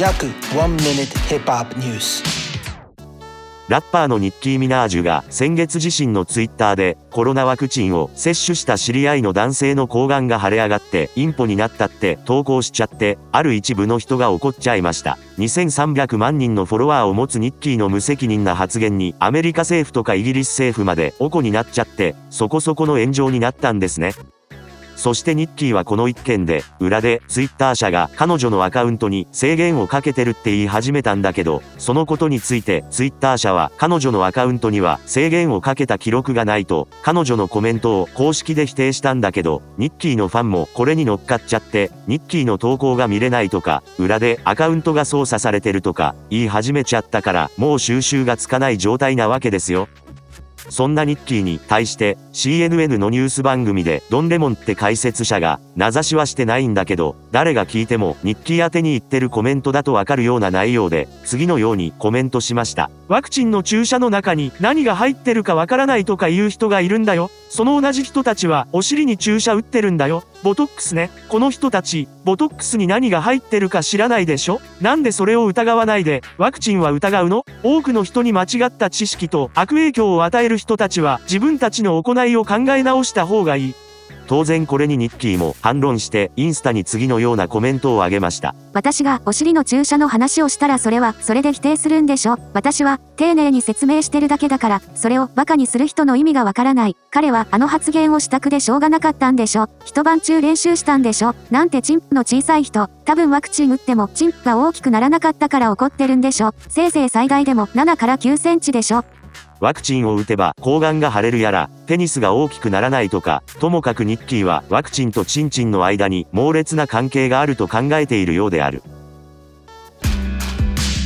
約1 minute hip hop news ラッパーのニッキー・ミナージュが先月自身のツイッターでコロナワクチンを接種した知り合いの男性の睾丸が腫れ上がってインポになったって投稿しちゃってある一部の人が怒っちゃいました。2300万人のフォロワーを持つニッキーの無責任な発言にアメリカ政府とかイギリス政府までおこになっちゃってそこそこの炎上になったんですね。そしてニッキーはこの一件で、裏で、ツイッター社が彼女のアカウントに制限をかけてるって言い始めたんだけど、そのことについて、ツイッター社は彼女のアカウントには制限をかけた記録がないと、彼女のコメントを公式で否定したんだけど、ニッキーのファンもこれに乗っかっちゃって、ニッキーの投稿が見れないとか、裏でアカウントが操作されてるとか、言い始めちゃったから、もう収集がつかない状態なわけですよ。そんなニッキーに対して CNN のニュース番組でドンレモンって解説者が名指しはしてないんだけど誰が聞いてもニッキー宛てに言ってるコメントだとわかるような内容で次のようにコメントしました。ワクチンの注射の中に何が入ってるかわからないとか言う人がいるんだよ。その同じ人たちはお尻に注射打ってるんだよ。ボトックスね。この人たちボトックスに何が入ってるか知らないでしょ？なんでそれを疑わないでワクチンは疑うの？多くの人に間違った知識と悪影響を与える人たちは自分たちの行いを考え直した方がいい。当然これにニッキーも反論してインスタに次のようなコメントを上げました。私がお尻の注射の話をしたらそれはそれで否定するんでしょ。私は丁寧に説明してるだけだからそれをバカにする人の意味がわからない。彼はあの発言をしたくでしょうがなかったんでしょ。一晩中練習したんでしょ。なんてチンプの小さい人。多分ワクチン打ってもチンプが大きくならなかったから怒ってるんでしょ。せいぜい最大でも7から9センチでしょ。ワクチンを打てば睾丸が腫れるやら、ペニスが大きくならないとか、ともかくニッキーはワクチンとチンチンの間に猛烈な関係があると考えているようである。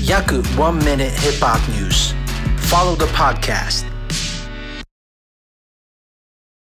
約1 minute hip hop news Follow the podcast